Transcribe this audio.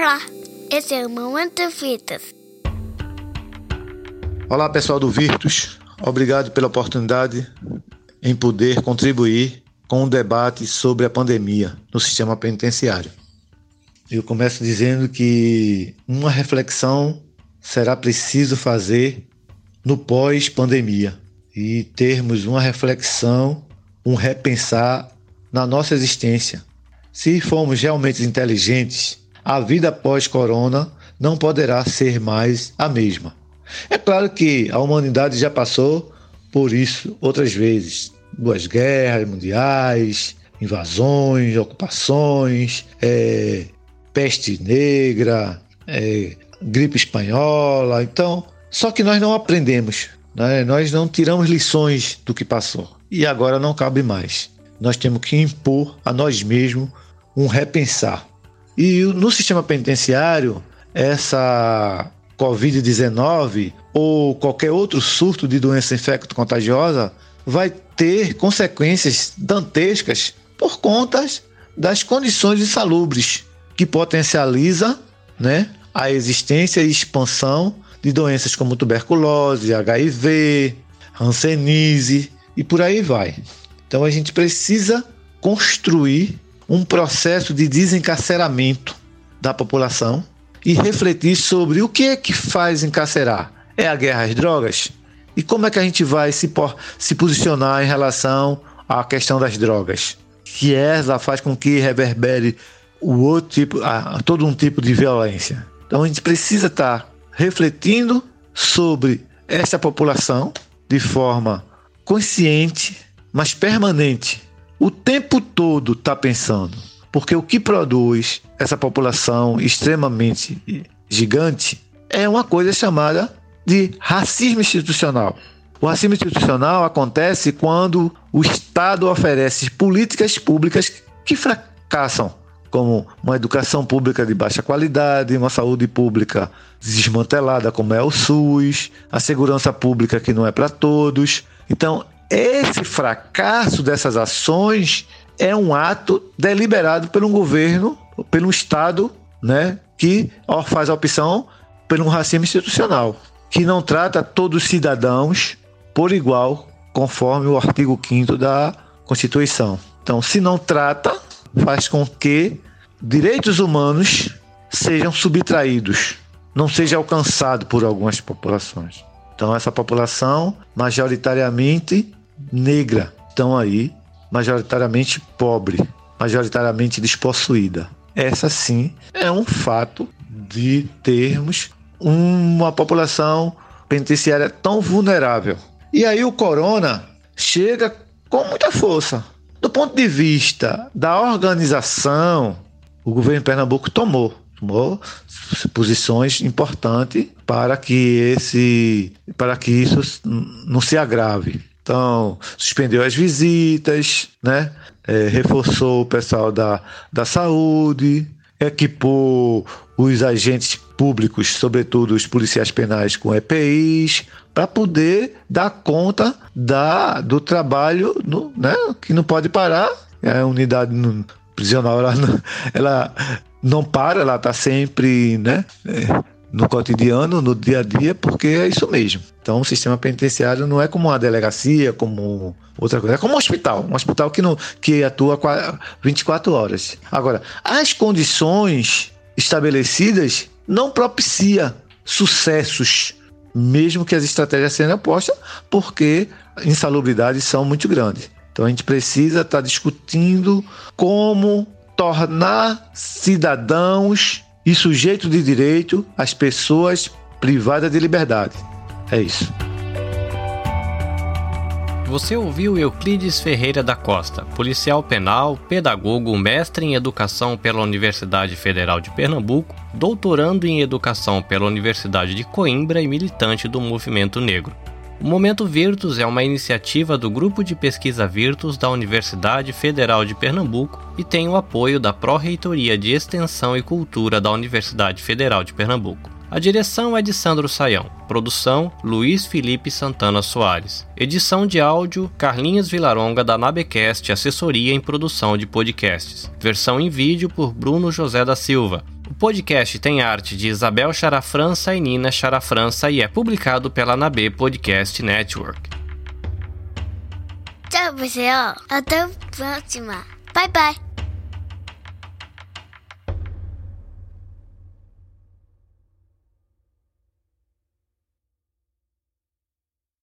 Olá, esse é o Momento Fitas. Olá pessoal do Virtus, obrigado pela oportunidade em poder contribuir com o debate sobre a pandemia no sistema penitenciário. Eu começo dizendo que uma reflexão será preciso fazer no pós-pandemia e termos uma reflexão, um repensar na nossa existência. Se formos realmente inteligentes, a vida pós-corona não poderá ser mais a mesma. É claro que a humanidade já passou por isso outras vezes duas guerras mundiais, invasões, ocupações, é, peste negra, é, gripe espanhola. Então, só que nós não aprendemos, né? nós não tiramos lições do que passou. E agora não cabe mais. Nós temos que impor a nós mesmos um repensar. E no sistema penitenciário, essa Covid-19 ou qualquer outro surto de doença infecto-contagiosa vai ter consequências dantescas por conta das condições insalubres que potencializa né, a existência e expansão de doenças como tuberculose, HIV, hanseníase e por aí vai. Então a gente precisa construir um processo de desencarceramento da população e refletir sobre o que é que faz encarcerar. É a guerra às drogas? E como é que a gente vai se, se posicionar em relação à questão das drogas? Que ela faz com que reverbere o outro tipo, a, todo um tipo de violência. Então a gente precisa estar tá refletindo sobre essa população de forma consciente, mas permanente. O tempo todo está pensando, porque o que produz essa população extremamente gigante é uma coisa chamada de racismo institucional. O racismo institucional acontece quando o Estado oferece políticas públicas que fracassam, como uma educação pública de baixa qualidade, uma saúde pública desmantelada, como é o SUS, a segurança pública que não é para todos. Então, esse fracasso dessas ações é um ato deliberado pelo governo, pelo Estado, né, que faz a opção pelo racismo institucional que não trata todos os cidadãos por igual, conforme o artigo 5 da Constituição. Então, se não trata, faz com que direitos humanos sejam subtraídos, não seja alcançado por algumas populações. Então, essa população, majoritariamente negra, estão aí, majoritariamente pobre, majoritariamente despossuída. Essa sim é um fato de termos uma população penitenciária tão vulnerável. E aí o corona chega com muita força. Do ponto de vista da organização, o governo de Pernambuco tomou, tomou posições importantes para que esse para que isso não se agrave. Então, suspendeu as visitas, né? É, reforçou o pessoal da, da saúde, equipou os agentes públicos, sobretudo os policiais penais com EPIs, para poder dar conta da, do trabalho no, né, que não pode parar. A unidade prisional ela, ela não para, ela está sempre né, é, no cotidiano, no dia a dia, porque é isso mesmo. Então, o sistema penitenciário não é como uma delegacia, como outra coisa, é como um hospital, um hospital que, não, que atua 24 horas. Agora, as condições estabelecidas não propicia sucessos, mesmo que as estratégias sejam postas, porque insalubridades são muito grandes. Então a gente precisa estar tá discutindo como tornar cidadãos e sujeitos de direito as pessoas privadas de liberdade. É isso. Você ouviu Euclides Ferreira da Costa, policial penal, pedagogo, mestre em educação pela Universidade Federal de Pernambuco, doutorando em educação pela Universidade de Coimbra e militante do movimento negro. O Momento Virtus é uma iniciativa do Grupo de Pesquisa Virtus da Universidade Federal de Pernambuco e tem o apoio da Pró-Reitoria de Extensão e Cultura da Universidade Federal de Pernambuco. A direção é de Sandro Saião. Produção: Luiz Felipe Santana Soares. Edição de áudio: Carlinhos Vilaronga da Nabecast, assessoria em produção de podcasts. Versão em vídeo por Bruno José da Silva. Podcast tem arte de Isabel Charafrança e Nina Charafrança e é publicado pela Nabe Podcast Network. Tchau, pessoal. Até a próxima. Bye, bye.